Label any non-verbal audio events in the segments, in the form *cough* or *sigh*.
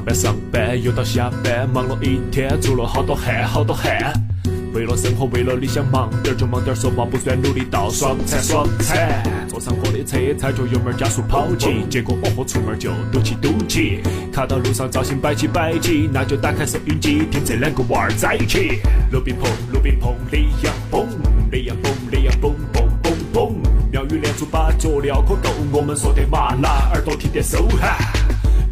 上班上班又到下班，忙了一天，出了好多汗好多汗。为了生活，为了理想，忙点就忙点，说话不算努力到爽惨爽惨。坐上我的车，踩着油门加速跑起，结果哦豁出门就堵起堵起。看到路上造型摆起摆起，那就打开收音机听这两个娃儿在一起。鲁冰碰鲁冰碰，李阳蹦李阳蹦李阳蹦蹦蹦蹦。妙语连珠把佐料可够，我们说的麻辣，耳朵听点收哈。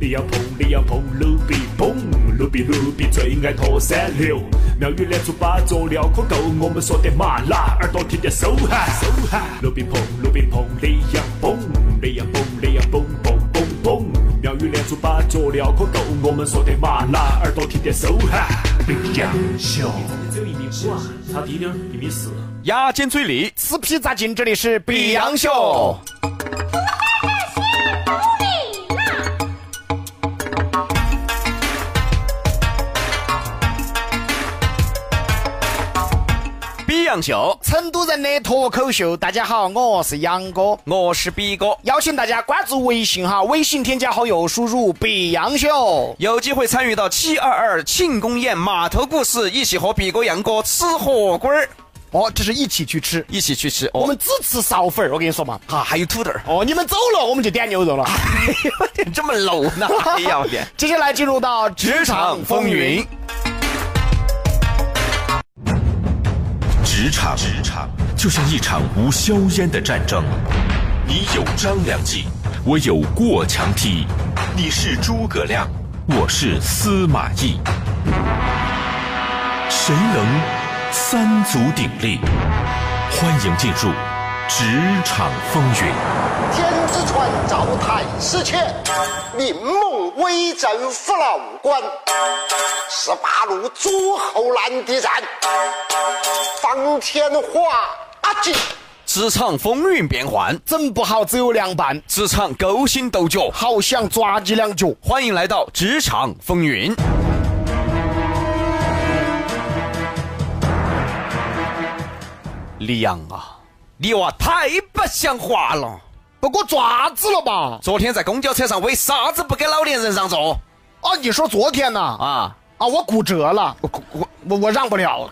李阳碰李阳碰，鲁比碰鲁比鲁比最爱拖三六。妙语连珠把佐料可够，我们说的麻辣，耳朵听点收哈收哈。鲁比碰鲁比碰，李阳碰李阳碰李阳蹦蹦蹦蹦。妙语连珠把佐料可够，我们说的麻辣，耳朵听点收哈。李阳秀，只有一米五啊，差低点儿一米四。牙尖嘴利，吃皮扎筋，这里是比洋秀。比洋秀，成都人的脱口秀，大家好，我是杨哥，我是比哥，邀请大家关注微信哈，微信添加好友，输入“比杨秀有机会参与到七二二庆功宴码头故事，一起和比哥、杨哥吃火锅儿，”。哦，这是一起去吃，一起去吃。我们只吃苕粉儿，我跟你说嘛。啊，还有土豆儿，哦，你们走了，我们就点牛肉了。*laughs* 哎这么 low 呢？*laughs* 哎呀我天！接下来进入到职场风云。职场，职场就像一场无硝烟的战争，你有张良计，我有过墙梯，你是诸葛亮，我是司马懿，谁能三足鼎立？欢迎进入职场风云。天之川，造太师前，林猛威震虎牢关。十八路诸侯难敌战，方天画戟。职场风云变幻，整不好只有凉拌，职场勾心斗角，好想抓你两脚。欢迎来到职场风云。李阳啊，你娃太不像话了！不过爪子了吧？昨天在公交车上为啥子不给老年人让座啊，你说昨天呢？啊？啊，我骨折了，我我我我让不了。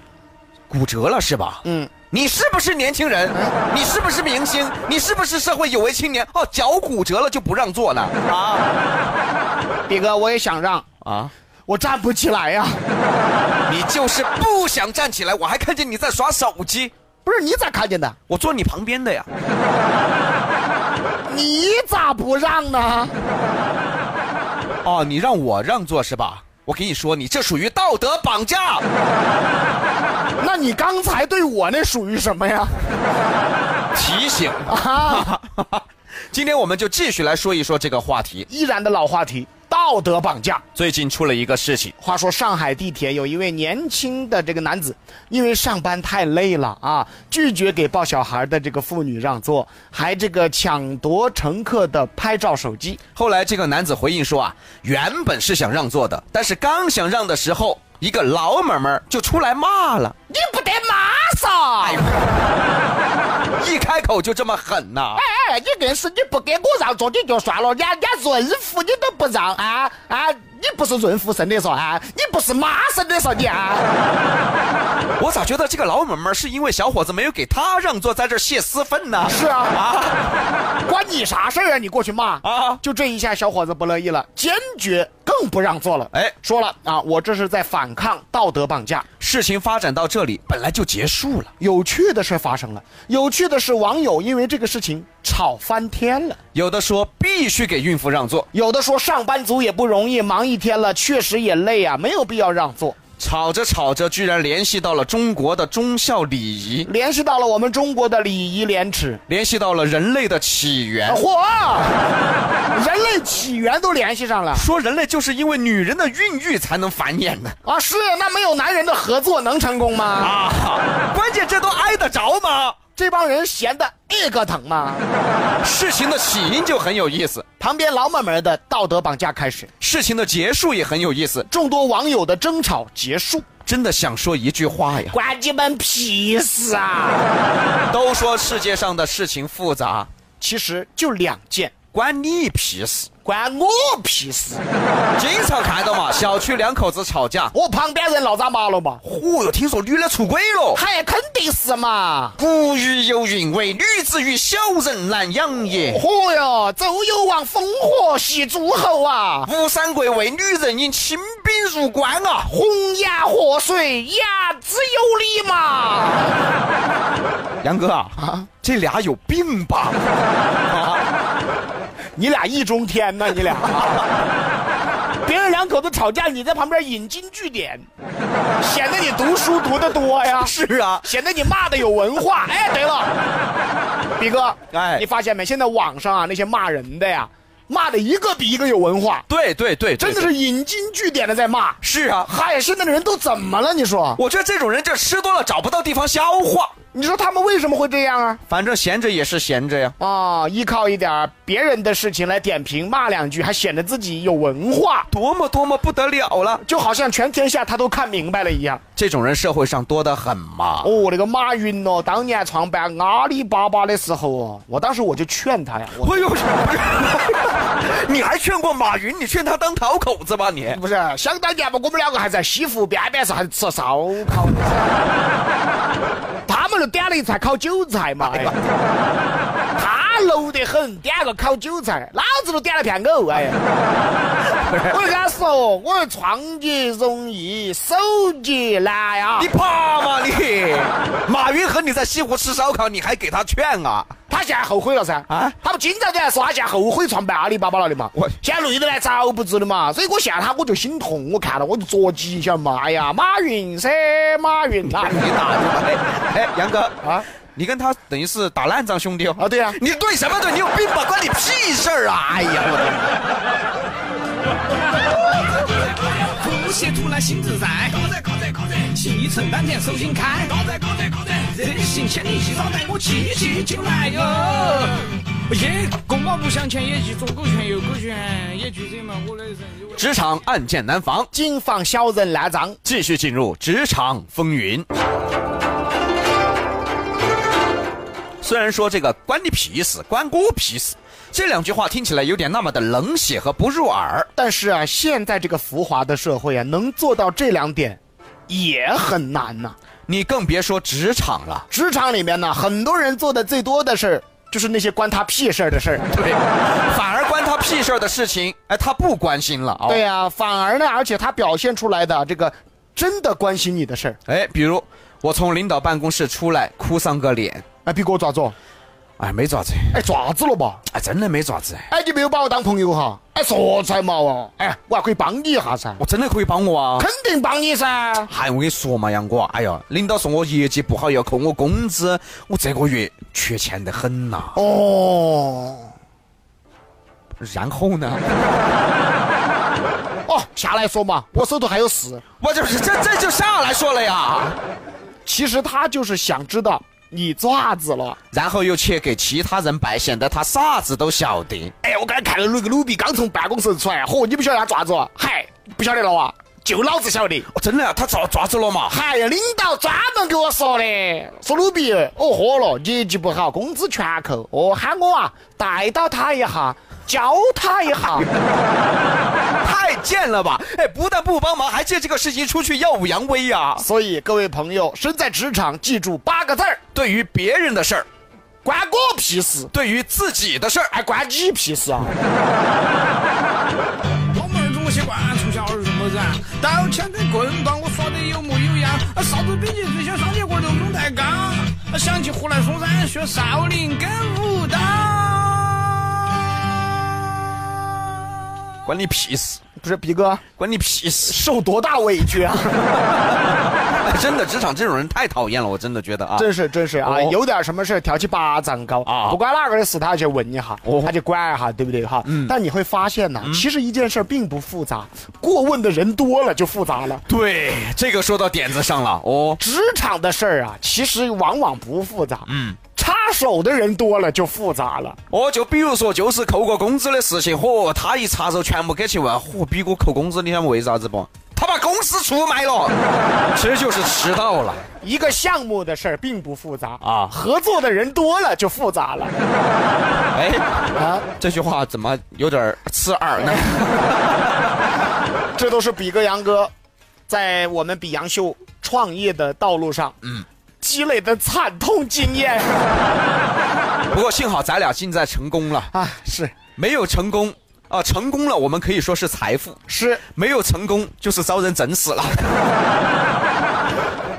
骨折了是吧？嗯，你是不是年轻人？你是不是明星？你是不是社会有为青年？哦，脚骨折了就不让座呢？啊比哥，我也想让，啊！我站不起来呀、你就是不想站起来，我还看见你在耍手机，不是你咋看见的？我坐你旁边的呀。你咋不让呢？哦，你让我让座是吧？我跟你说，你这属于道德绑架。那你刚才对我那属于什么呀？提醒。啊，*laughs* 今天我们就继续来说一说这个话题。依然的老话题，道德绑架。最近出了一个事情，话说上海地铁有一位年轻的这个男子，因为上班太累了啊，拒绝给抱小孩的这个妇女让座，还这个抢夺乘客的拍照手机。后来这个男子回应说啊，原本是想让座的，但是刚想让的时候，一个老妹妹就出来骂了，你不得骂噻！一开口就这么狠呐、哎哎，你硬是你不给我让座你就算了，连连润福你都不让啊啊！你不是润福生的嗦啊？你不是妈生的嗦你啊？*laughs* 我咋觉得这个老妹妹是因为小伙子没有给她让座，在这儿泄私愤呢？是啊啊，关你啥事儿啊？你过去骂啊就这一下，小伙子不乐意了，坚决更不让座了。哎说了啊，我这是在反抗道德绑架。事情发展到这里，本来就结束了。有趣的事发生了，有趣的是网友因为这个事情吵翻天了。有的说必须给孕妇让座，有的说上班族也不容易，忙一天了，确实也累啊，没有必要让座。吵着吵着，居然联系到了中国的忠孝礼仪，联系到了我们中国的礼仪廉耻。联系到了人类的起源。嚯，人类起源都联系上了说人类就是因为女人的孕育才能繁衍的啊！是，那没有男人的合作能成功吗？啊！关键这都挨得着吗？这帮人闲的一个疼吗？事情的起因就很有意思，旁边老妹妹的道德绑架开始，事情的结束也很有意思。众多网友的争吵结束。真的想说一句话呀，关你们屁事啊！都说世界上的事情复杂，其实就两件，关你屁事！关我屁事！经常看到嘛，*laughs* 小区两口子吵架，我旁边人闹咋麻了嘛？嚯哟，听说女的出轨了。嗨，肯定是嘛！古语有云：“为女子与小人难养也。嚯哟，周幽王烽火戏诸侯啊！”吴三桂为女人引清兵入关啊！红颜祸水，言之有理嘛！杨哥啊，这俩有病吧？*laughs* 你俩易中天呐，你俩！*laughs* 别人两口子吵架，你在旁边引经据典，显得你读书读得多呀。是啊，显得你骂的有文化。哎，对了，比哥，哎你发现没？现在网上啊那些骂人的呀，骂的一个比一个有文化，对对对，真的是引经据典的在骂。是啊。嗨，现在的人都怎么了？你说？我觉得这种人就吃多了找不到地方消化，你说他们为什么会这样啊？反正闲着也是闲着呀。啊，依靠一点别人的事情来点评骂两句，还显得自己有文化，多么多么不得了了！就好像全天下他都看明白了一样。这种人社会上多得很嘛。哦，那个马云哦，当年创办阿里巴巴的时候哦，我当时我就劝他呀，我哎呦，*laughs* 你还劝过马云？你劝他当讨口子吧你？不是想当年嘛，我们两个还在西湖边边上还吃烧烤，*laughs* 他们就点了一菜烤韭菜嘛，哎，他 *laughs* 楼得很，点个烤韭菜，老子都点了片藕，哎呀，*laughs* 我就跟他说，我说创业容易，守节难呀你，爬嘛你！马云和你在西湖吃烧烤，你还给他劝啊？他现在后悔了噻，啊啊，他不经常在说他现在后悔创办阿里巴巴了的嘛，我现在累得来遭不住的嘛，所以我现在他我就心痛，我看了我就着急，晓得嘛？哎呀，马云噻，马云呐，你打的吧？哎哎，杨哥啊啊，你跟他等于是打烂仗兄弟哦。啊对呀你对什么对？你有病吧？关你屁事儿啊！*laughs* 哎呀，我呼吸突然心自在，高赞高赞高赞，气沉丹田手心开，高赞高赞高赞，人行千里细少带我气气就来哟。耶，公马不向前，野鸡左狗拳右狗拳，野猪人嘛我的人。职场暗箭难防，谨防小人烂账。继续进入职场风云。虽然说这个关你屁事，关我屁事，这两句话听起来有点那么的冷血和不入耳。但是啊，现在这个浮华的社会啊，能做到这两点，也很难呐、你更别说职场了。职场里面呢，很多人做的最多的事儿，就是那些关他屁事儿的事儿。对，反而关他屁事儿的事情，哎，他不关心了哦。对呀、反而呢，而且他表现出来的这个真的关心你的事儿，哎，比如我从领导办公室出来，哭丧个脸，哎，比哥咋子哦？哎，没爪子，哎，爪子了吧？哎，真的没爪子，哎，你没有把我当朋友哈？哎，说出来嘛哦，哎，我还可以帮你一下噻，我真的可以帮我啊。肯定帮你噻。嗨，我跟你说嘛，杨哥，哎呀，领导说我业绩不好要扣我工资，我这个月缺钱得很呐、哦，然后呢，*laughs* 哦，下来说嘛，我手头还有事。我就是这这就下来说了呀，其实他就是想知道你爪子了。然后又去给其他人摆，显得他啥子都晓得。哎，我刚才看到那个鲁比刚从办公室出来，嚯，你不晓得他爪子？嗨，不晓得了哇？就老子晓得。哦，真的啊，他抓抓住了嘛？嗨呀，领导专门给我说的，说鲁比哦喝了，业绩不好，工资全扣，哦喊我啊带到他一下，教他一下。*laughs* 太贱了吧！哎，不但不帮忙，还借这个事情出去耀武扬威呀、所以各位朋友，身在职场，记住八个字儿：对于别人的事儿，关我屁事，对于自己的事儿，还关你屁事啊！老妹儿中国习惯，从小儿这么燃，刀枪跟棍棒我耍得有模有样，啊，啥子兵器最像双截棍都中带钢，想起湖南嵩山学少林跟武当。关你屁事，不是，比哥关你屁事！受多大委屈啊！*laughs* 哎真的，职场这种人太讨厌了，我真的觉得啊。真是真是啊，哦有点什么事挑起八丈高啊不管哪个的事，他要去问一下，哦他就管一下，对不对哈？但你会发现呢，其实一件事并不复杂，过问的人多了就复杂了。对，这个说到点子上了哦。职场的事儿啊，其实往往不复杂，嗯，插手的人多了就复杂了。哦，就比如说，就是扣过工资的事情，嚯，他一插手全部给去问，嚯，比哥扣工资，你想为啥子不？他把公司出卖了，*laughs* 其实就是迟到了。一个项目的事儿并不复杂啊合作的人多了就复杂了 *laughs* 哎，啊。这句话怎么有点刺耳呢？*laughs* 这都是比哥杨哥在我们比杨秀创业的道路上，嗯，积累的惨痛经验 *laughs* 不过幸好咱俩现在成功了，啊，是没有成功啊、成功了我们可以说是财富，是，没有成功就是遭人整死了。*laughs*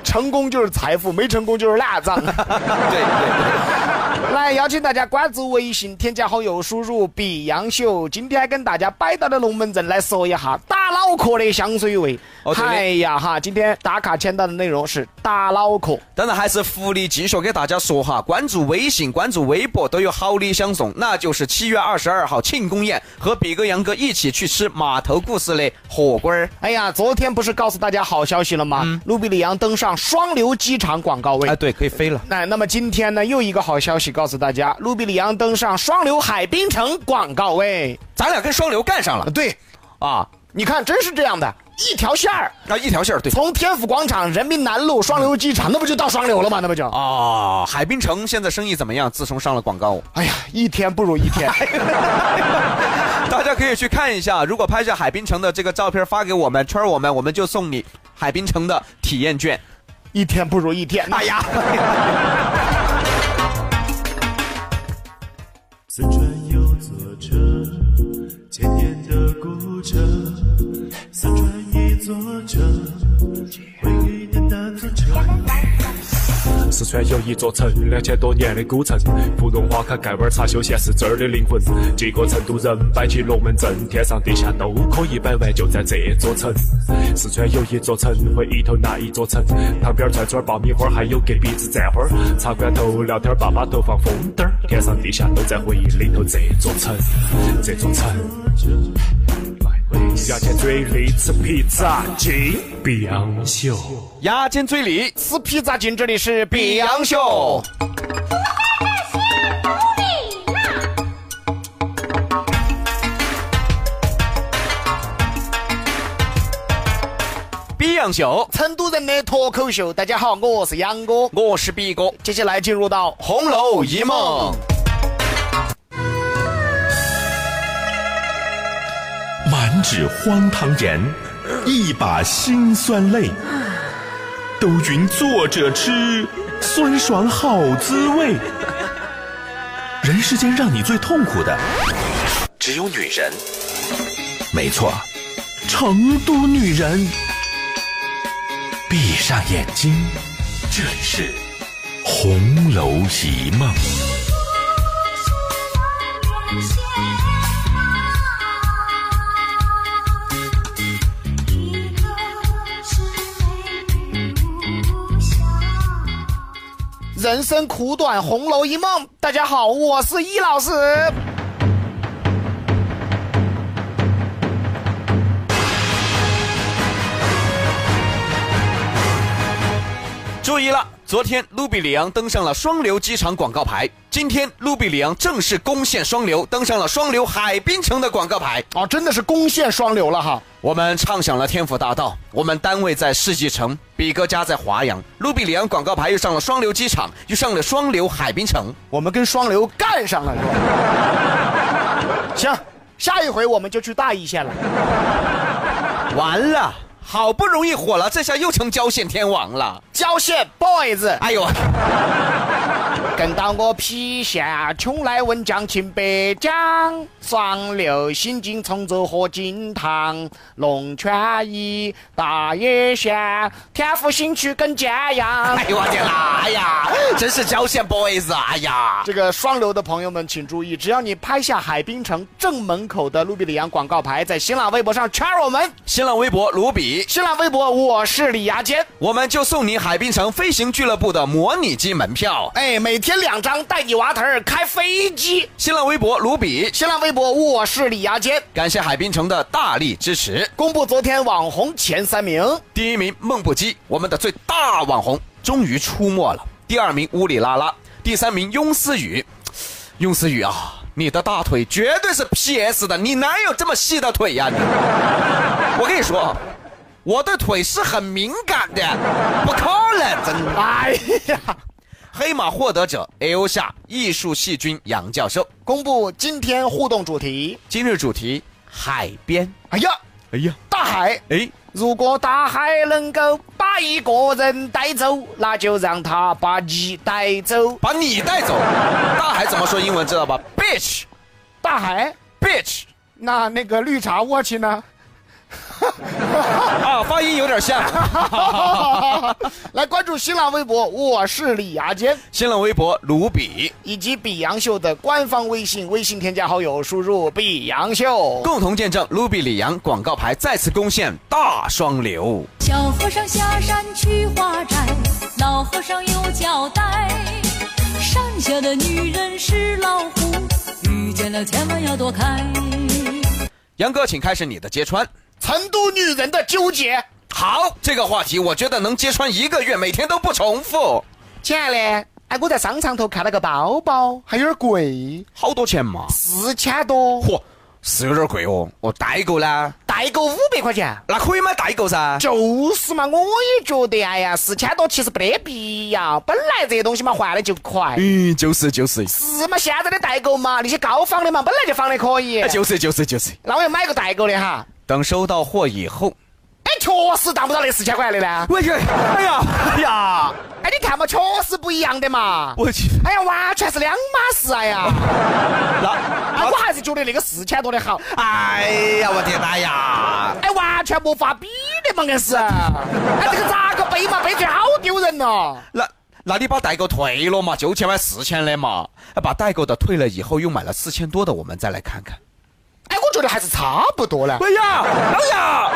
成功就是财富，没成功就是烂账。*laughs* 对对对。来，邀请大家关注微信，添加好友，输入“比杨秀”。今天跟大家摆到的龙门阵来说一下打脑壳的香水味。哎呀哈，今天打卡签到的内容是打脑壳。当然还是福利继续给大家说哈，关注微信、关注微博都有好礼相送，那就是七月二十二号庆功宴，和比哥、杨哥一起去吃码头故事的火锅儿。哎呀，昨天不是告诉大家好消息了吗？卢比里昂登上双流机场广告位。哎，对，可以飞了。那那么今天呢，又一个好消息告诉大家，卢比里昂登上双流海滨城广告位。咱俩跟双流干上了对，啊！你看，真是这样的，一条线儿，啊，一条线儿对。从天府广场、人民南路、双流机场，那不就到双流了吗？那不就？啊，海滨城现在生意怎么样？自从上了广告，哎呀，一天不如一天。*laughs* 大家可以去看一下。如果拍下海滨城的这个照片发给我们，圈我们，我们就送你海滨城的体验券。一天不如一天。哎呀，有座城，千年的古城。四川一座城，回忆的那座城。四川有一座城，两千多年的古城，芙蓉花开，盖碗茶休闲是这儿的灵魂。几个成都人摆起龙门阵，天上地下都可以摆完，就在这座城。四川有一座城，回忆头那一座城，旁边串串爆米花，还有隔壁子蘸花儿。茶馆头聊天，爸爸头放风灯儿，天上地下都在回忆里头。这座城，这座城。牙尖嘴利吃披萨，进必杨秀。牙尖嘴利，吃披萨进这里是比昂秀。比洋秀，成都人的脱口秀，大家好，我是杨哥。我是比哥。接下来进入到红楼一梦，指荒唐言，一把辛酸泪。都云作者痴，酸爽好滋味。人世间让你最痛苦的，只有女人。没错，成都女人。闭上眼睛，这里是《红楼一梦》。人生苦短，红楼一梦。大家好，我是易老师。注意了，昨天卢比里昂登上了双流机场广告牌，今天卢比里昂正式攻陷双流，登上了双流海滨城的广告牌。啊，真的是攻陷双流了哈。我们畅想了天府大道，我们单位在世纪城，比哥家在华阳，卢比里昂广告牌又上了双流机场，又上了双流海滨城。我们跟双流干上了，是吧？*laughs* 行，下一回我们就去大邑县了。完了，好不容易火了，这下又成郊县天王了。郊县 boys，哎呦，跟到我郫县，穷来问江青白江，双流新津崇州和金堂，龙泉驿大邑县，天府新区跟建阳。哎呦我天啦！哎呀，*laughs* 真是郊县 boys 啊！哎呀，这个双流的朋友们请注意，只要你拍下海滨城正门口的卢比里昂广告牌，在新浪微博上圈我们，新浪微博卢比，新浪微博我是李牙尖。我们就送你海滨城飞行俱乐部的模拟机门票。哎，每天两张，带你娃头儿开飞机。新浪微博卢比，新浪微博我是李牙尖。感谢海滨城的大力支持。公布昨天网红前三名，第一名梦不羁，我们的最大网红终于出没了。第二名乌里拉拉，第三名雍思雨。雍思雨啊，你的大腿绝对是 PS 的，你哪有这么细的腿呀、你？我跟你说，我的腿是很敏感的，不可能，真的。哎呀，黑马获得者 L 下艺术细菌杨教授，公布今天互动主题。今日主题海边。哎呀，哎呀，大海。哎，如果大海能够把一个人带走，那就让他把你带走。把你带走。大海怎么说英文知道吧？Bitch。大海？Bitch。那那个绿茶 watch 呢？啊，发音有点像。*laughs* 来关注新浪微博，我是李牙尖，新浪微博卢比，以及比杨秀的官方微信，微信添加好友，输入比杨秀。共同见证卢比李阳广告牌再次攻陷大双流。小和尚下山去化斋，老和尚有交代。山下的女人是老虎，遇见了千万要躲开。杨哥，请开始你的揭穿。成都女人的纠结。好，这个话题我觉得能揭穿一个月，每天都不重复。亲爱的，哎，我在商场头看了个包包，还有点贵，好多钱嘛？四千多。嚯，是有点贵哦。哦，代购呢？代购五百块钱。那可以买代购噻。就是嘛，我也觉得，哎呀，四千多其实没得必要，本来这些东西嘛换的就快。嗯，就是就是。是嘛，现在的代购嘛，那些高仿的嘛，本来就仿的可以。哎就是就是就是。那我要买个代购的哈。等收到货以后，哎，确实达不到那四千块的呢。我去，哎呀，哎呀，哎，你看嘛，确实不一样的嘛。我去，哎呀，完全是两码事哎呀。那哎，我还是觉得那个四千多的好。哎呀，我的妈呀！哎，完全没法比的嘛，硬是。哎，这个咋个背嘛？背起来好丢人哦。那那你把代购退了嘛？九千买四千的嘛？把代购的退了以后，又买了四千多的，我们再来看看。觉得还是差不多了。*laughs* 哎呀，哎呀，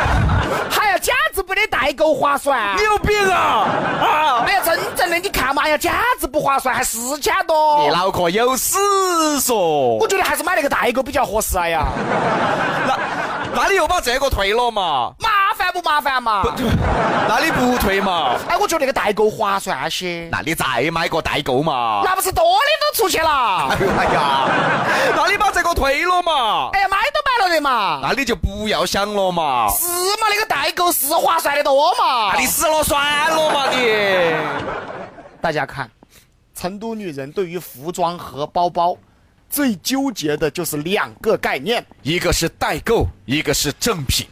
还要简直不得代购划算。你有病啊！啊！哎呀，真正的你看嘛，哎呀，简直不划算，还四千多。你脑壳有屎嗦！我觉得还是买那个代购比较合适。哎呀，*laughs* 那那你又把这个退了嘛？麻烦不麻烦嘛？那你不退嘛？哎，我觉得那个代购划算些。那你再买个代购嘛？那不是多的都出去了？哎呀，那你把这个退了嘛？哎呀，买都买了的嘛。那你就不要想了嘛。是嘛？那个代购是划算的多嘛？那你死了算了嘛你。大家看，成都女人对于服装和包包最纠结的就是两个概念：一个是代购，一个是正品。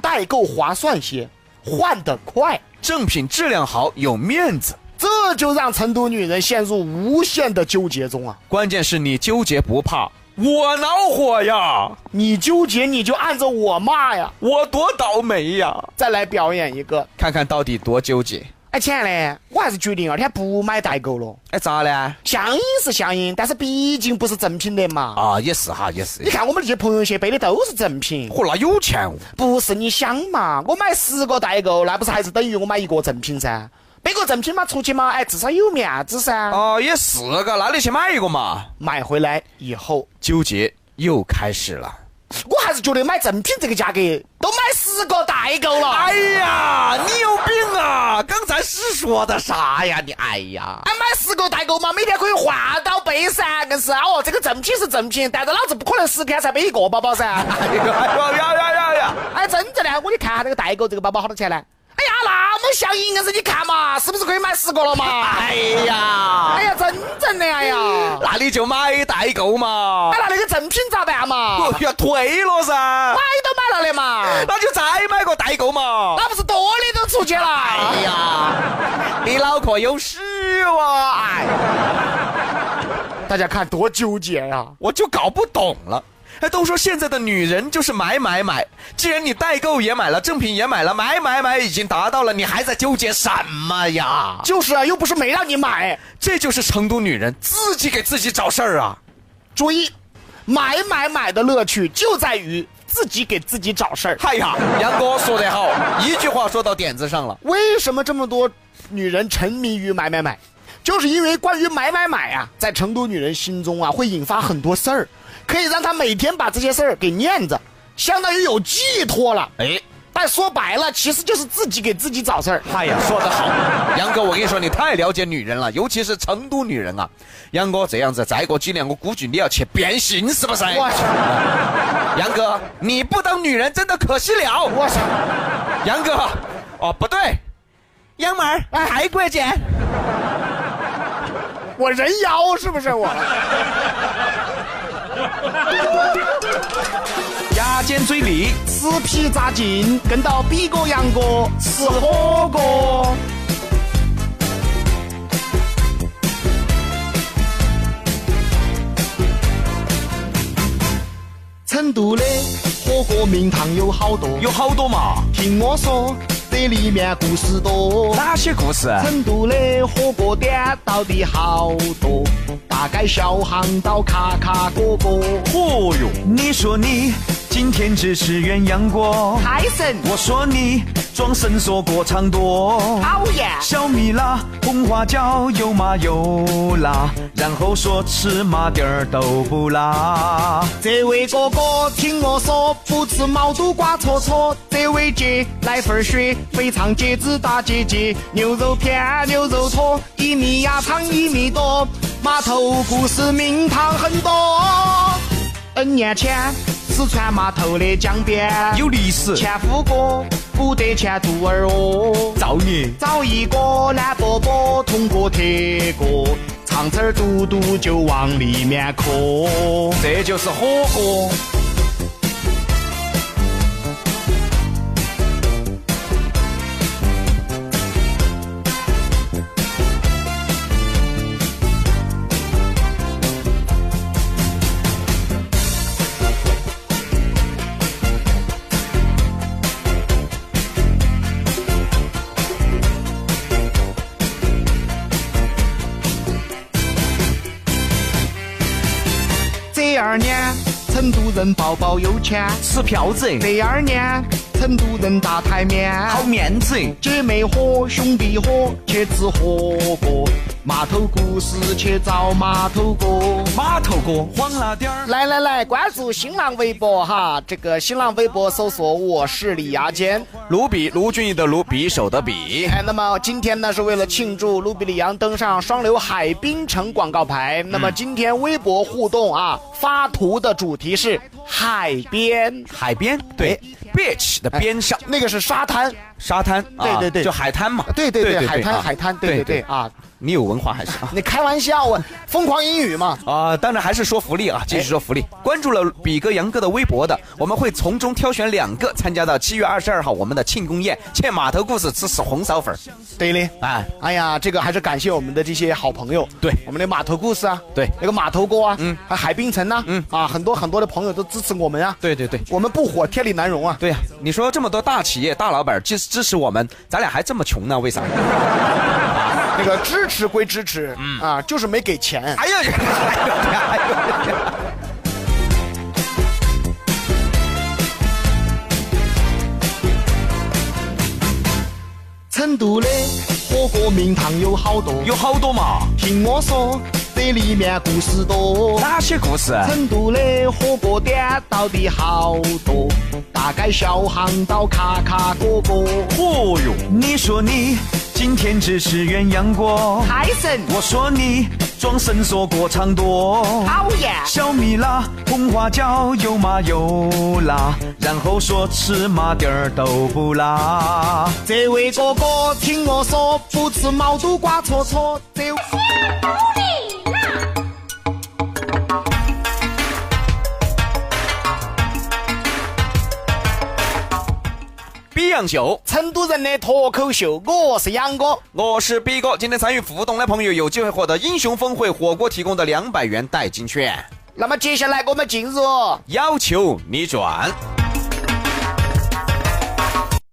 代购划算些，换得快，正品质量好，有面子。这就让成都女人陷入无限的纠结中啊！关键是你纠结不怕，我恼火呀！你纠结你就按着我骂呀！我多倒霉呀！再来表演一个，看看到底多纠结。哎，亲爱的，我还是决定二天不买代购了。哎，咋呢？相应是相应，但是毕竟不是正品的嘛。啊，也是哈，也是。你看我们那些朋友些背的都是正品。嚯，那有钱哦！不是你想嘛，我买十个代购，那不是还是等于我买一个正品噻？背个正品嘛，出去嘛，哎，至少有面子噻。哦，也是个，那你去买一个嘛。买回来以后，纠结又开始了。我还是觉得买正品这个价格都买十个代购了。哎呀，你有病啊！刚才是说的啥呀？你哎呀，哎，买十个代购嘛，每天可以换到背噻，硬是哦，这个正品是正品，但是老子不可能十天才背一个包包噻。*laughs* 哎呦呀呀呀呀！哎，真正的，我你看下这个代购这个包包好多钱呢？哎呀，那么相应，硬是你看嘛，是不是可以买十个了嘛？*laughs* 哎呀，哎呀，真正的哎呀，那你就买代购嘛。哎，那那个正品咋办嘛？哦呀，退了噻。买都买了的嘛，那就再买个代购嘛。那不是多的都出去了？哎呀，*laughs* 你脑壳有屎哇！哎，大家看多纠结呀、我就搞不懂了。哎，都说现在的女人就是买买买，既然你代购也买了，正品也买了，买买买已经达到了，你还在纠结什么呀？就是啊，又不是没让你买。这就是成都女人自己给自己找事儿啊！注意，买买买的乐趣就在于自己给自己找事儿。哎呀，杨哥说得好，一句话说到点子上了。为什么这么多女人沉迷于买买买？就是因为关于买买买啊，在成都女人心中啊，会引发很多事儿，可以让她每天把这些事儿给念着，相当于有寄托了。哎，但说白了，其实就是自己给自己找事儿。哎呀，说得好，杨哥，我跟你说，你太了解女人了，尤其是成都女人啊。杨哥这样子，再过几年，我估计你要去变性，是不是？我去，杨哥，你不当女人真的可惜了。我操，杨哥，哦不对，杨妹儿太关键。我人妖是不是我？*laughs* 牙尖嘴利，死皮扎筋，跟到比哥杨哥吃火锅。成都的火锅名堂有好多，有好多嘛？听我说，这里面故事多。哪些故事？成都的火锅店到底好多，大街小巷到卡卡果果。哦哟，你说你今天只吃鸳鸯锅，太神！我说你装神说过场多。讨厌！小米辣，红花椒又麻又辣，然后说吃麻点儿都不辣。这位哥哥听我说，不吃毛肚瓜戳戳。这位姐来份血，肥肠茄子大姐姐，牛肉片牛肉坨，一米鸭肠一米多。码头故事名堂很多。N 年前，四川码头的江边有历史，前夫哥不得钱肚儿哦。造孽！找一个男伯伯，通过铁锅，肠子儿嘟嘟就往里面磕。这就是火锅。人抱抱有钱。吃票子，这二年，成都人大台面。好面子。姐妹伙，兄弟伙，去吃火锅。码头故事，去找码头哥。码头哥，黄了点儿。来来来，关注新浪微博哈，这个新浪微博搜索“我是李牙尖”，卢比卢俊义的卢，匕首的匕。哎，那么今天呢是为了庆祝卢比里昂登上双流海滨城广告牌。那么今天微博互动啊，发图的主题是海边，海边对，beach 的边上，那个是沙滩，沙滩，对对对。就海滩嘛。对对对，海啊滩海滩，对对对啊。你有文化还是？啊？*laughs* 你开玩笑啊！疯狂英语嘛！*laughs* 啊，当然还是说福利啊，继续说福利。关注了比哥、杨哥的微博的，我们会从中挑选两个参加到七月二十二号我们的庆功宴，欠码头故事吃吃红烧粉儿。对的，哎，哎呀，这个还是感谢我们的这些好朋友，对。我们的码头故事啊，对。那个码头哥啊，嗯，还海滨城呐，嗯。啊，很多很多的朋友都支持我们啊，对对对，我们不火天理难容啊，对呀、你说这么多大企业、大老板支支持我们，咱俩还这么穷呢？为啥？*laughs* 那个支持归支持，嗯啊，就是没给钱。哎呀，哎呦，成都的火锅名堂有好多，有好多嘛？听我说，这里面故事多。哪些故事？成都的火锅店到底好多，大街小巷到卡卡果果。哦哟，你说你今天只吃鸳鸯锅，太神！我说你装神说过场多。讨厌！小米辣，红花椒又麻又辣，然后说吃麻点儿都不辣。这位哥哥听我说，不吃毛肚瓜戳戳。这比洋秀，成都人的脱口秀，我是杨哥。我是 B 哥。今天参与互动的朋友有机会获得英雄峰会火锅提供的两百元代金券。那么接下来我们进入要求你转，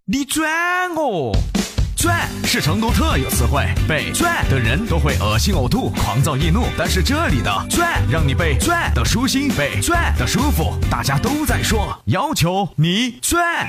你转我。转是成都特有词汇，被转的人都会恶心呕吐、狂躁易怒。但是这里的转让你被转的舒心，被转的舒服。大家都在说，要求你转。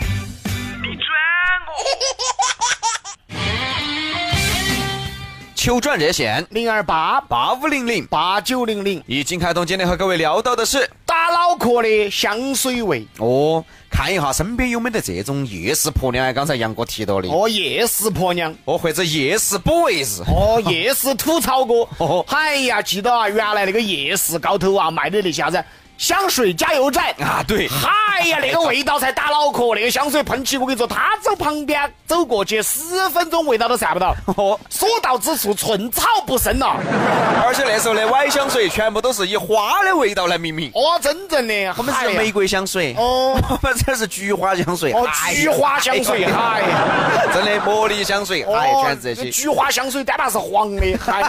*laughs* 求转热线零二八八五零零八九零零已经开通。今天和各位聊到的是打脑壳的香水味。哦，看一下身边有没得这种夜市婆娘啊？刚才杨哥提到的，哦，夜市婆娘。哦，或者夜市 boys。哦，夜市吐槽哥。*laughs* 哦哎呀，记得啊，原来那个夜市高头啊卖的那些啥子香水加油站。啊对。嗨呀，*laughs* 那个味道才打脑壳，那个香水喷起，我跟你说，他走旁边走过去十分钟，味道都散不到。哦，所到之处寸草不生了。*laughs* 而且那时候的歪香水全部都是以花的味道来命名。哦，真正的，我们是玫瑰香水，哦。*laughs* 我们这是菊花香水，哦，菊花香水，哎呀，真的茉莉香水，哎，全是这些，菊花香水单怕是黄的，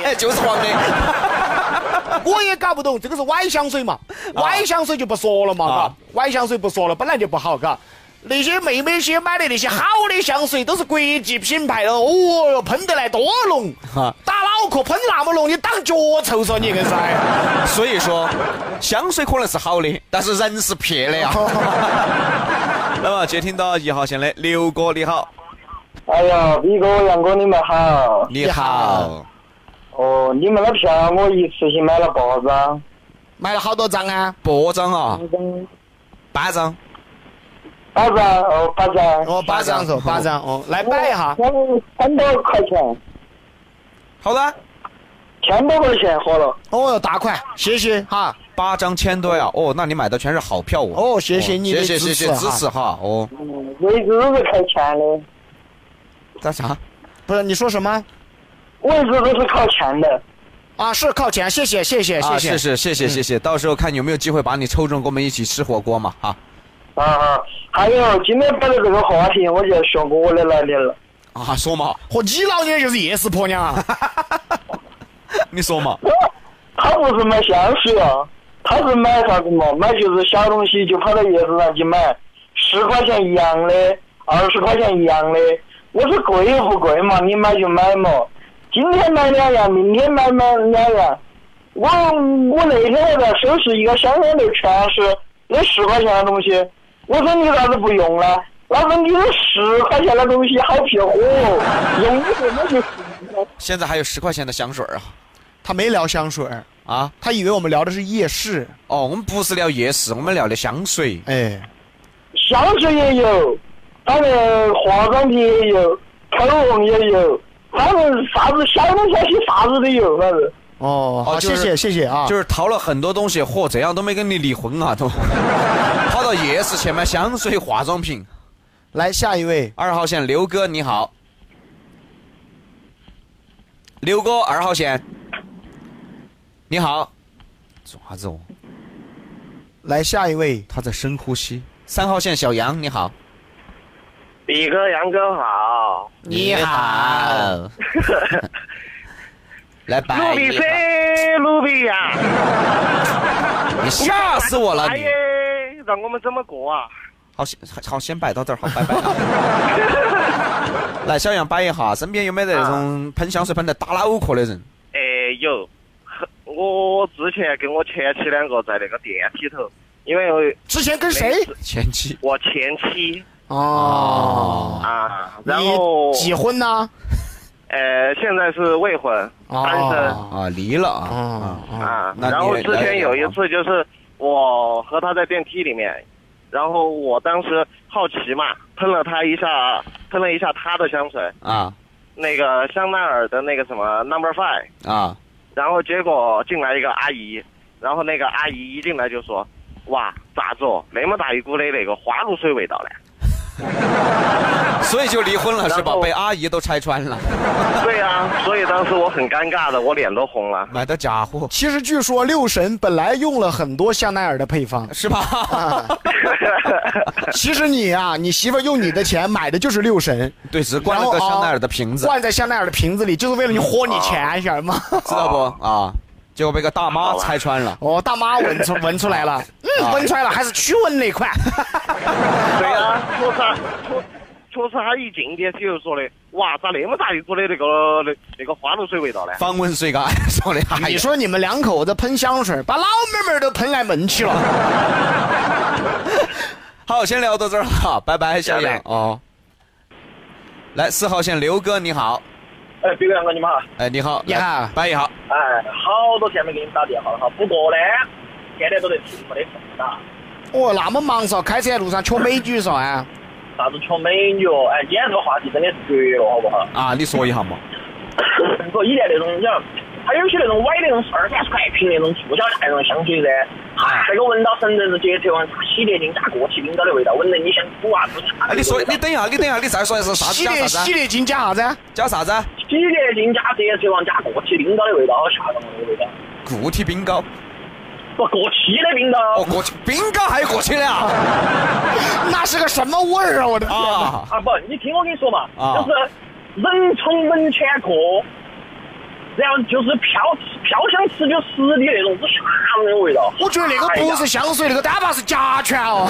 哎就是黄的。*laughs* 我也搞不懂，这个是歪香水嘛？歪香水就不说了嘛，啊嘎，歪香水不说了，本来就不好，嘎。那些妹妹些买的那些好的香水都是国际品牌的，哦哟，喷得来多浓哈，打脑壳喷那么浓，你当脚臭嗦你硬是。*laughs* 所以说，香水可能是好的，但是人是撇的呀。*laughs* 那么接听到一号线的刘哥，你好，哎呀，毕哥、杨哥，你们好。你好，哦，你们那票我一次性买了八张，买了好多张啊？八张啊，八张，八张哦，八张。哦，八张说八张哦，来摆一下。我千多块钱，好的，千多块钱好了。哦哟，大款，谢谢哈。八张千多呀，哦，那你买的全是好票哦。哦，谢谢你的谢谢谢谢支持哈支持哈，哦，嗯，位置都是开钱的，干啥？不是你说什么？位置都是靠钱的。啊，是靠前，谢谢谢谢啊，谢谢。是是谢谢谢谢，到时候看有没有机会把你抽中，跟我们一起吃火锅嘛，哈。啊啊，还有今天摆的这个话题，我就要学我的老年了。啊，说嘛，*laughs* 和你老娘就是夜市婆娘啊！*laughs* 你说嘛，*laughs* 他不是买香水啊，他是买啥子嘛？买就是小东西，就跑到夜市上去买，十块钱一样的，二十块钱一样的。我说贵不贵嘛？你买就买嘛。今天买两样，明天买买两样。我我那天还在收拾一个箱箱里全是那十块钱的东西。我说你咋子不用呢？老子你这十块钱的东西好撇火，用以后那就现在还有十块钱的香水啊他没聊香水儿，啊！他以为我们聊的是夜市。哦，我们不是聊夜市，我们聊的香水。哎，香水也有，反正化妆品也有，口红也有，反正啥子小东西啥子都有，反正。哦，好，谢谢谢谢啊。就是淘了很多东西，嚯，这样都没跟你离婚啊，都 *laughs* 跑到夜市去买香水、化妆品。来下一位，二号线刘哥你好，刘哥二号线，你好，做啥子哦？来下一位，他在深呼吸。三号线小杨你好，毕哥、杨哥好，你好，*laughs* 来摆一下，卢比呀，*laughs* 你吓死我了你！哎让我们怎么过啊？好，先好先摆到这儿，好，拜拜啊。*laughs* 来，小杨摆一下，身边有没得那种喷香水喷得打脑壳的人？哎，有，我之前跟我前妻两个在那个电梯头，因为之前跟谁？前妻我前妻哦，啊，然后你几婚呢？*laughs* 呃，现在是未婚，单身。哦啊，离了啊哦啊！啊，那然后之前有一次就是我和他在电梯里面，然后我当时好奇嘛，喷了他一下，喷了一下他的香水，啊那个香奈儿的那个什么 Number Five，啊然后结果进来一个阿姨，然后那个阿姨一进来就说，哇，咋子哦，那么大一股的那个花露水味道呢？*laughs* 所以就离婚了是吧？被阿姨都拆穿了，*laughs* 对呀、所以当时我很尴尬的，我脸都红了。买的假货其实据说六神本来用了很多香奈儿的配方，是吧？*laughs* 其实你啊，你媳妇用你的钱买的就是六神，对，只灌了个香奈儿的瓶子，灌在香奈儿的瓶子里，就是为了你豁你钱晓得吗？知道不啊？结果被个大妈拆穿了。哦，大妈闻出 *laughs* 闻出来了，嗯，闻出来了，还是驱蚊那款。*laughs* 对呀、确实啊，确确实他一进电梯就说的，哇，咋那么大一股的那个那那个花露水味道呢？防蚊水嘎说的，哎你说你们两口子喷香水，把老妹妹儿都喷来闷去了。*laughs* 好，先聊到这儿哈，拜拜，小杨哦。来，四号线刘哥你好，哎，别个、杨哥，你们好。哎你好，你好来摆一下。哎，好多天没给你们打电话了哈，不过呢，天天都在听没得空打。哦，那么忙嗦，开车在路上缺美女嗦啊？啥子缺美女哦？哎，今天这个话题真的是绝了，好不好？啊，你说一下嘛。说以前那种，你想还有些那种歪的那种二三十块一瓶那种促销价那种香水噻，啊，那个闻到深圳是洁厕王洗洁精加过期冰糕的味道，闻得你想吐啊吐啊！哎，你说，你等一下，你等一下，你再说一次啥子洗洁加啥子啊？洗洁精加啥子？加啥子啊？洗洁精加洁厕王加过期冰糕的味道，好吓人哦，那个味道。固体冰糕。不过期的冰糕，哦，过期冰糕还有过期的啊？*laughs* 那是个什么味儿啊！我的天哪！啊，啊不，你听我跟你说嘛，啊就是人冲门前过，然后就是飘飘香持久十的那种，是吓人的味道。我觉得那个不是香水，那个单怕是甲醛哦。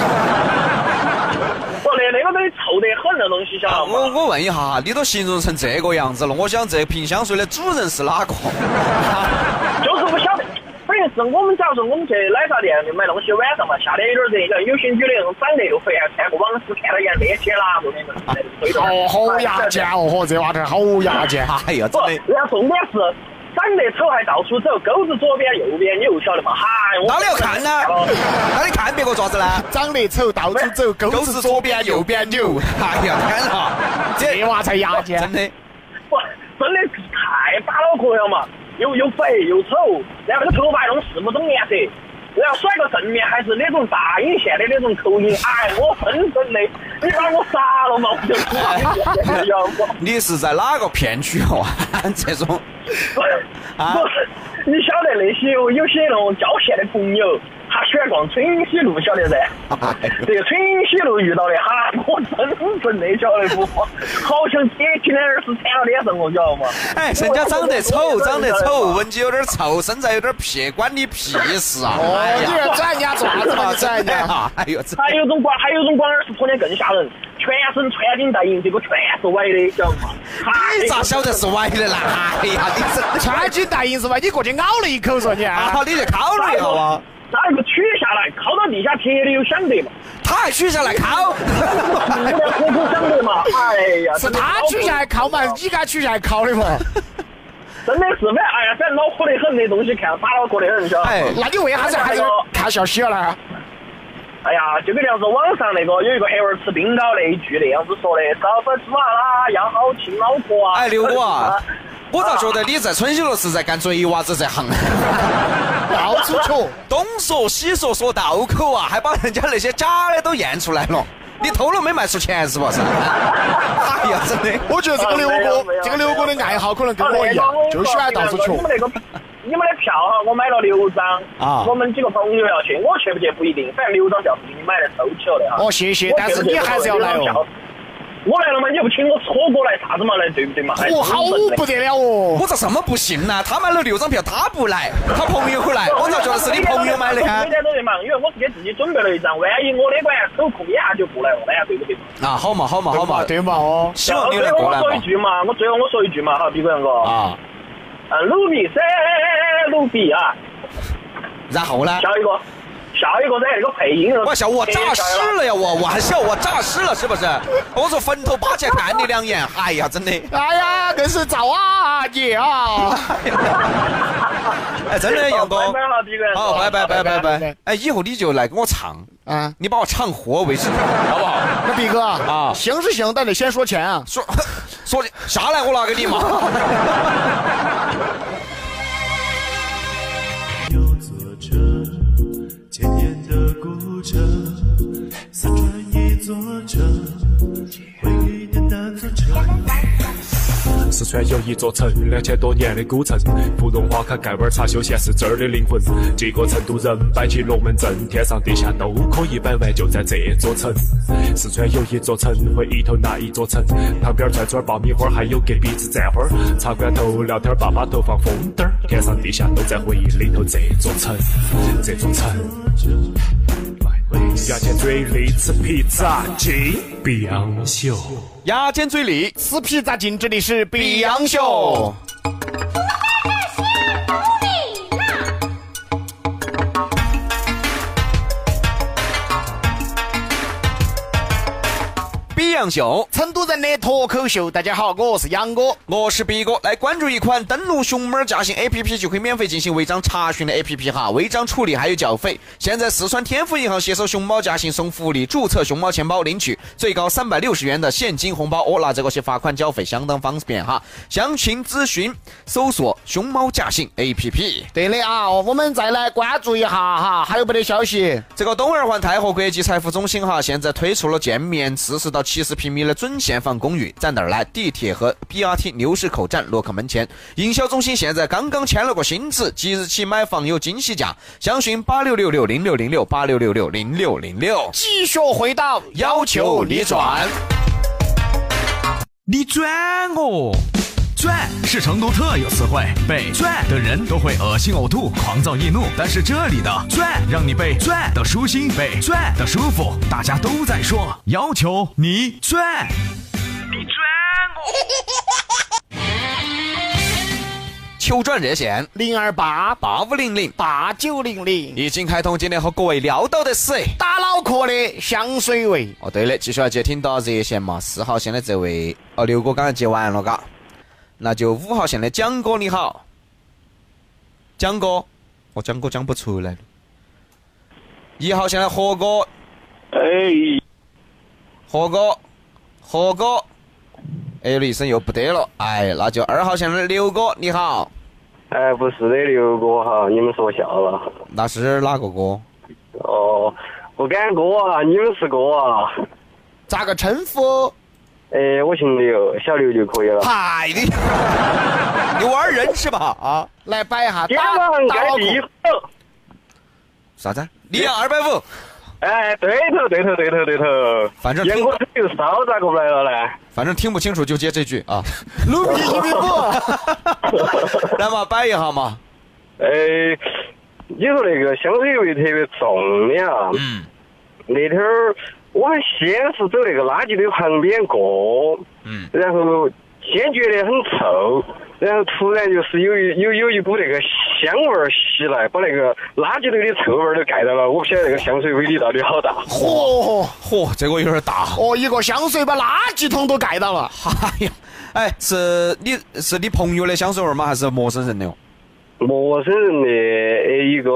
我，那那个东西臭得很，那东西晓啊得吗？我我问一下哈，你都形容成这个样子了，我想这瓶香水的主人是哪个？*laughs* 就是不晓得。反正是我们，假如说我们去奶茶店买东西，晚上嘛，夏天有点热，像有些女的那种长得又肥，还穿个网丝，看到人那些啦，后面推着。哦，好牙尖哦，嚯，这娃子好牙尖。哎呀，不真的，，然后重点是长得丑还到处走，钩子左边右边，你又晓得嘛？嗨，我那你要看呢？那你看别个爪子呢？长得丑，到处走，钩子左边 *laughs* 右边扭。哎呀，天哪，这娃才牙尖。真的。不，真的是太打脑壳了嘛，又又肥又丑，然后那个头发还弄四五种颜色，然后甩个正面还是那种大阴线的那种口音，哎，我真真的，你把我杀了嘛。*laughs* 你是在哪个片区哦？*laughs* 这种啊不是，你晓得那些有有些那种郊县的朋友，他喜欢逛春熙路，晓得噻？*laughs* 这个春熙路遇到的，哈，*laughs* 我真真的晓得不？好像铁青的耳屎缠到脸上，我晓得吗？哎，人家长得丑，长得丑，闻起有点臭，身材有点撇，关你屁事啊！哦，哎你呀，转人家爪子嘛？转人家。啊！哎呦，这还有种光，还有种光耳是婆娘更吓人，全身穿金戴银，结果全是歪的，晓得吗？你咋晓得是歪的呢？哎呀，你这穿金戴银是吧？你过去咬了一口说你。啊，你去考虑一下吧？拿一个取下来，靠到地下铁的有响得嘛？他还取下来靠，有点口口响得嘛？哎呀，是他取下来靠嘛？你给他取下来靠的嘛？真的是，反正哎呀，反正恼火得很，那东西看打脑壳得很，晓得吗？哎，那你为啥子还要看笑喜了呢？哎呀，就跟那样子，网上那个有一个黑娃儿吃冰糕那一句那样子说的，烧粉猪娃啦，要好亲脑壳啊。哎，刘哥啊，我咋觉得你在春熙路是在干贼娃子这行？到处戳。东说西说说道口啊，还把人家那些假的都验出来了。你偷了没卖出钱是不是？哎呀，真的。我觉得这个刘哥，这个刘哥的爱好可能跟我一样，就喜欢到处戳你。们那个，你们的票哈，我买了六张啊我们几个朋友要去，我去不去不一定，反正六张票是给你买的收起了的哈。哦，谢谢，但是你还是要来哦。。我来了嘛，你又不请我吃火锅来，啥子嘛来，对不对嘛？哦，好不得了哦！我咋这么不信呢？他买了六张票，他不来，他朋友来，我咋觉得是你朋友买的呀一？点都在忙，因为我是给自己准备了一张，万一我那关手空一下就过来了，那样对不对？啊，好嘛好嘛好嘛，对嘛哦。希望你能过来嘛最后我说一。句嘛，我最后我说一句嘛，哈，比哥杨哥，啊，嗯，鲁比噻，鲁比啊，然后呢？下一个，下一个在那个配音上。我笑我诈尸了呀！我我还笑我诈尸了是不是？我说坟头拔剑看你两眼，*laughs* 哎呀，真的。哎呀，更是造啊你啊！*laughs* 哎，真的，杨哥。好，拜拜拜拜拜。哎，以后你就来给我唱啊，你把我唱活为止，*laughs* 好不好？那毕哥啊，行是行，但得先说钱啊。说说下来，我拿给你嘛。一座城，两千多年的古城，芙蓉花开，盖碗茶休闲是这儿的灵魂。几个成都人摆起龙门阵，天上地下都可以摆完，就在这座城。四川有一座城，回忆头那一座城，旁边串串爆米花，还有隔壁子蘸花儿，茶馆头聊天，爸爸头放风筝儿，天上地下都在回忆里头。这座城，这座城。牙尖嘴利，吃披萨鸡，比洋秀。牙尖嘴利，死皮扎筋？这里是比洋秀。洋秀，成都人的脱口秀。大家好，我是杨哥。我是毕哥。来关注一款登录熊猫驾行 APP 就可以免费进行违章查询的 APP 哈，违章处理还有缴费。现在四川天府银行携手熊猫驾行送福利，注册熊猫钱包领取最高三百六十元的现金红包，哦，拿这个去罚款缴费相当方便哈。详情咨询搜索熊猫驾行 APP。对的啊，我们再来关注一下哈，还有没得消息？这个东二环太和国际财富中心哈，现在推出了见面四十到七十平米的准现房公寓，在哪儿呢？地铁和 BRT 牛市口站洛克门前。营销中心现在刚刚签了个新字，即日起买房有惊喜价，详询八六六六零六零六八六六六零六零六。继续回到要求你转，你转哦。转是成都特有词汇，被转的人都会恶心呕吐、狂躁易怒。但是这里的转让你被转的舒心，被转的舒服，大家都在说，要求你转，*laughs* 你转求转热线零二八八五零零八九零零，已经开通，今天和各位聊到的是。打脑壳的香水味。哦，对的，继续要接听到热线嘛，四号线的这位，哦，刘哥刚才接完了，嘎，那就五号线的蒋哥你好，蒋哥，我蒋哥讲不出来了。一号线的何哥，哎，何哥，何哥，哎了一声又不得了，哎，那就二号线的刘哥你好，哎，不是的，刘哥哈，你们说笑了。那是哪个哥？哦，不敢哥啊，你们是哥啊。咋个称呼？哎，我姓刘，小刘就可以了。嗨你，你玩人是吧？啊，来摆一下天打王打脑盖地。虎。啥子？你要二百五？哎，对头，对头，对头，对头。反正听烟锅头又烧咋个不来了呢？反正听不清楚就接这句啊。鲁皮一米五，*laughs* 来嘛，摆一下嘛。哎，你说那个香水味特别重的啊。嗯。那天儿我还先是走那个垃圾堆旁边过，嗯，然后先觉得很臭，然后突然就是有一有有一股那个香味儿袭来，把那个垃圾堆的臭味儿都盖到了。我不晓得那个香水威力到底好大。嚯嚯，这个有点大。哦，一个香水把垃圾桶都盖到了。哎呀，哎，是你是你朋友的香水味吗？还是陌生人的哦？陌生人的呃一个，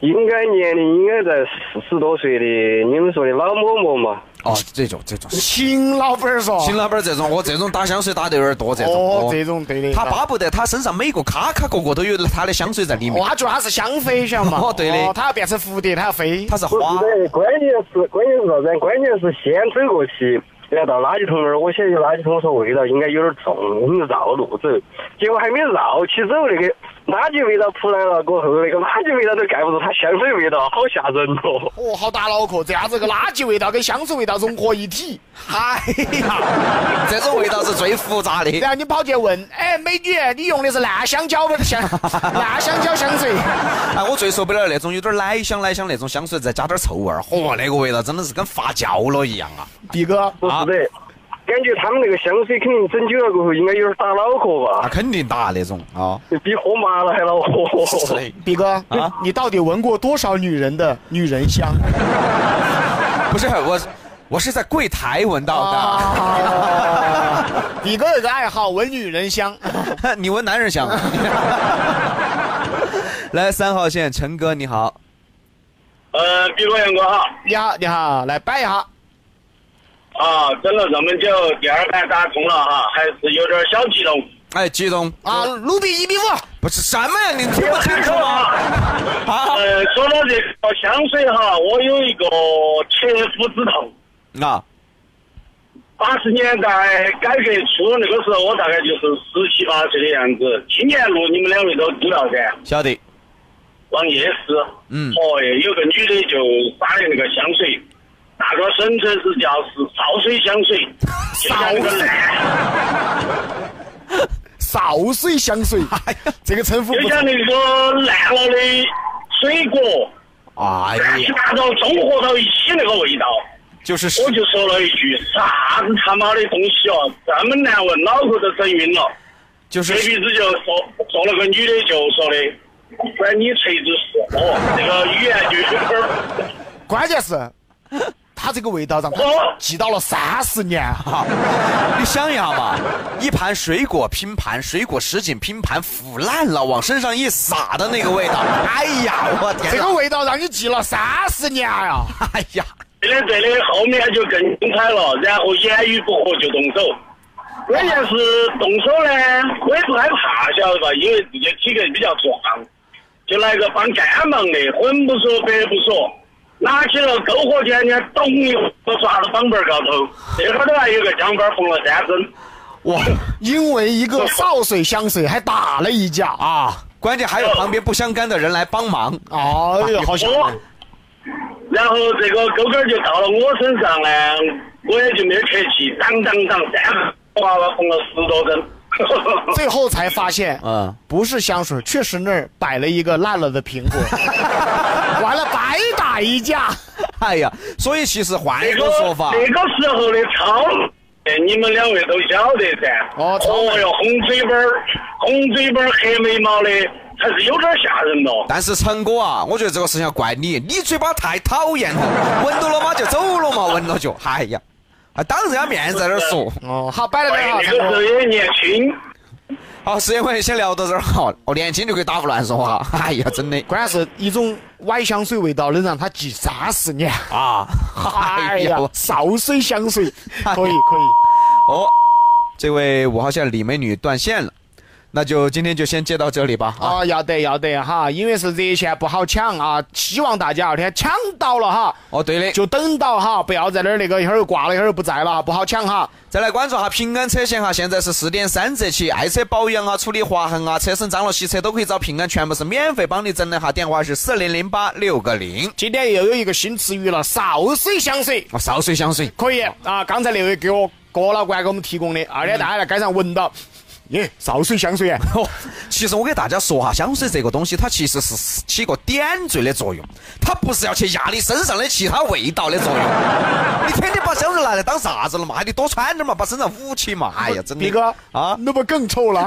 应该年龄应该在四十多岁的，你们说的老嬷嬷嘛？哦，这种这种，秦老板儿说。秦老板这种，我这种打香水打得有点多，这种。哦，这种对的。他巴不得他身上每个卡卡个个都有他的香水在里面哦，。他觉得他是香妃，晓得嘛？*laughs* 哦对的哦他要变成蝴蝶，他要飞。他是花，关键是关键是啥子？关键是先走过去，然后到垃圾桶那儿，我先去垃圾桶说味道应该有点重，我们就绕路走，结果还没绕起走，那个垃圾味道扑来了，过后那个垃圾味道都盖不住它香水味道，好吓人哦！哦，好打脑壳，这样子个垃圾味道跟香水味道融合一体。哎呀，这种味道是最复杂的。然后你跑去问，哎，美女，你用的是烂香蕉的香，*laughs* 烂香蕉香水。哎，我最受不了那种有点奶香奶香那种香水，再加点臭味儿，嚯，那个味道真的是跟发酵了一样啊！毕哥，不是的，感觉他们那个香水肯定整久了过后，应该有点打脑壳吧那吧？肯定打那种啊。比喝麻了还恼火。是的，毕哥，啊你到底闻过多少女人的女人香？*laughs* 不是我，我是在柜台闻到的。啊，毕哥有个爱好，闻女人香。*laughs* 你闻男人香。*laughs* 来，三号线陈哥你好，呃，比罗杨哥好你好，你好，来摆一下。啊，等了这么久，第二盘打通了哈，还是有点小激动。哎，激动啊，鲁比一比五，不是什么呀？你听不清楚啊？啊呃，说到这个香水哈，我有一个切肤之痛。啊，八十年代改革初那个时候，我大概就是十七八岁的样子。青年路你们两位都知道噻，晓得，逛夜市，嗯哦，有个女的就撒的那个香水，那个省城是叫是潲水香水，就像那个烂。潲水 *laughs* 香水，这个称呼就像那个烂了的水果，哎乱七呀，八糟综合到一起那个味道，就是我就说了一句：啥子他妈的东西哦，这么难闻，脑壳都整晕了。就是这鼻子就说说了个女的就说的，管你锤子事哦，这个语言就有点儿关键是，他这个味道让他哦记到了三十年哈。*laughs* 你想一下嘛，一盘水果拼盘，水果什锦拼盘腐烂了，往身上一撒的那个味道，哎呀，我天！这个味道让你记了三十年呀！*laughs* 哎呀，对的对的，后面就更精彩了，然后言语不合就动手。关键是动手呢，我也不害怕，晓得吧？因为自己体格比较壮，就来个帮干忙的，混不说白不说，拿起了篝火钳钳，咚一下抓到绑板高头，这会儿都还有个姜板缝了三针。哇，因为一个潲水香水还打了一架啊！关键还有旁边不相干的人来帮忙。哎呀，好吓哦人！然后这个钩钩就到了我身上呢，我也就没有客气，当当当，三个娃娃缝了十多针。*laughs* 最后才发现，嗯，不是香水，确实那儿摆了一个烂了的苹果，*laughs* 完了白打一架。哎呀，所以其实换一个说法，那个时候的超，哎你们两位都晓得噻。哦超哦哟，红嘴巴儿，红嘴巴儿，黑眉毛的，还是有点吓人咯。但是陈哥啊，我觉得这个事情要怪你，你嘴巴太讨厌了，闻到了嘛就走了嘛，闻了就，哎呀，还当人家面在那儿说。*laughs* 哦，好，摆了哎，摆哈，这个时候也年轻，好，时间关系先聊到这儿哈，哦，年轻就可以打胡乱说哈，*laughs* 哎呀，真的。关键是一种歪香水味道能让他记三十年。啊，*laughs* 哎呀，潲水香水。可以可以。哦，这位五号线李美女断线了，那就今天就先接到这里吧啊。啊，要得要得哈，因为是热线不好抢啊，希望大家二天抢到了哈，哦，对的，就等到哈，不要在那儿那个一会儿挂了一会儿不在了，不好抢哈。再来关注下平安车险哈，现在是四点三折起，爱车保养啊、处理划痕啊、车身脏了洗车都可以找平安，全部是免费帮你整的哈。电话是四零零八六个零。今天又有一个新词语了，潲水香水。哦，潲水香水，可以啊，刚才那位给我郭老倌给我们提供的，二天大家在街上闻到，耶，潲水香水啊，哦，*laughs* 其实我给大家说哈，香水这个东西，它其实是起个点缀的作用，它不是要去压你身上的其他味道的作用。*laughs* 你天天把香水拿来当啥子了嘛？还得多穿点嘛，把身上捂起嘛。*laughs* 哎呀，真的。毕哥啊，那不更臭了？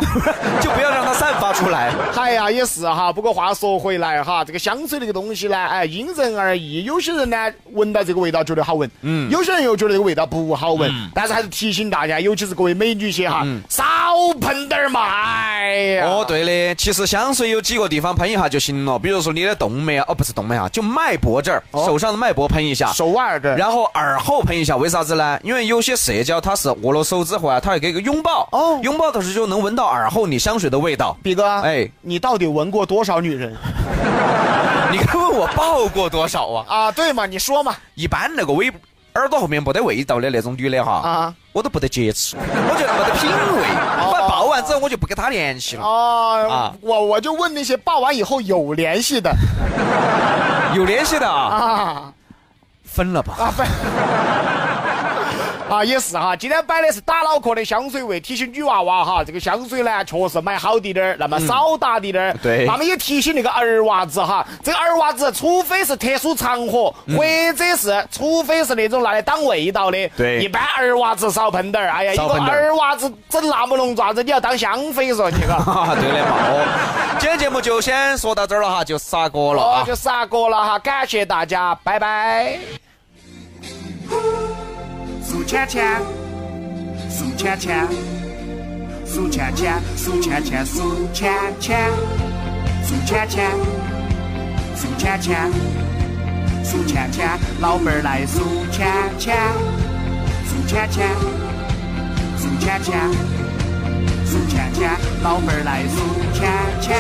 就不要让它散发出来。哎呀，也是哈。不过话说回来哈，这个香水这个东西呢，哎，因人而异。有些人呢，闻到这个味道觉得好闻，嗯，有些人又觉得这个味道不好闻。但是还是提醒大家，尤其是各位美女些哈，少喷点儿嘛。哎呀，哦，对的，其实香水有几个地方喷一下就行了，比如说你的动脉啊，哦，不是动脉啊，就脉搏这儿，手上的脉搏喷一下。手腕儿这儿，然后耳后喷一下，为啥子呢？因为有些社交它是握了手之后啊，它会给个拥抱，哦拥抱的时候就能闻到耳后你香水的味道。毕哥，哎你到底闻过多少女人 *laughs* 你该问我抱过多少啊？啊？对嘛，你说嘛。一般那个尾耳朵后面没得味道的那种女的哈，啊我都不得接触，我觉得没得品味。完之后我就不跟他联系了，啊啊。我我就问那些报完以后有联系的。有联系的啊，啊。分了吧。啊不。啊，也是哈，今天摆的是打脑壳的香水味，提醒女娃娃哈，这个香水呢，确实买好滴点儿，那么少打滴点儿。对那么也提醒那个儿娃子哈，这个儿娃子，除非是特殊场合，或者是除非是那种拿来当味道的，对一般儿娃子少喷点儿。哎呀，一个儿儿娃子整那么浓，爪子你要当香妃说你个。*laughs* 啊，对的嘛。哦，*laughs* 今天节目就先说到这儿了哈，就杀锅了啊，。哦就杀过了哈，感谢大家，拜拜。钱钱数钱钱数钱数钱数钱数钱数钱数钱老板来数钱钱数钱钱数钱钱数钱钱老板来数钱钱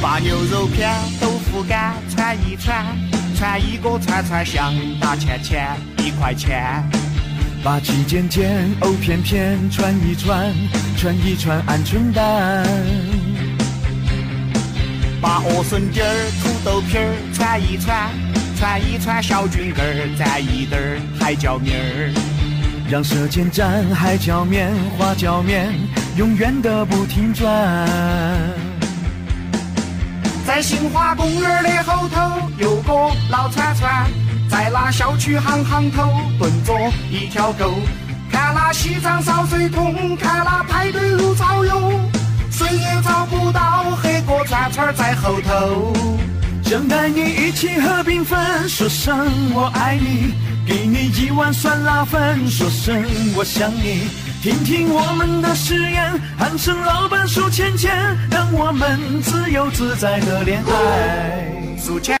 把牛肉片都豆腐干串一串，串一个串串香大钱钱一块钱。把鸡尖尖、藕片片串一串，串一串鹌鹑蛋。把莴笋丁儿、土豆皮儿串一串，串一串小菌根儿，蘸一点儿海椒面儿。让舌尖蘸海椒面、花椒面，永远的不停转。在新华公园的后头有个老串串，在那小区巷巷头蹲着一条狗，看那西藏烧水桶，看那排队如潮涌，谁也找不到黑锅串串在后头。想带你一起喝冰粉，说声我爱你，给你一碗酸辣粉，说声我想你。听听我们的誓言，喊声老板数钱钱，让我们自由自在的恋爱。数钱。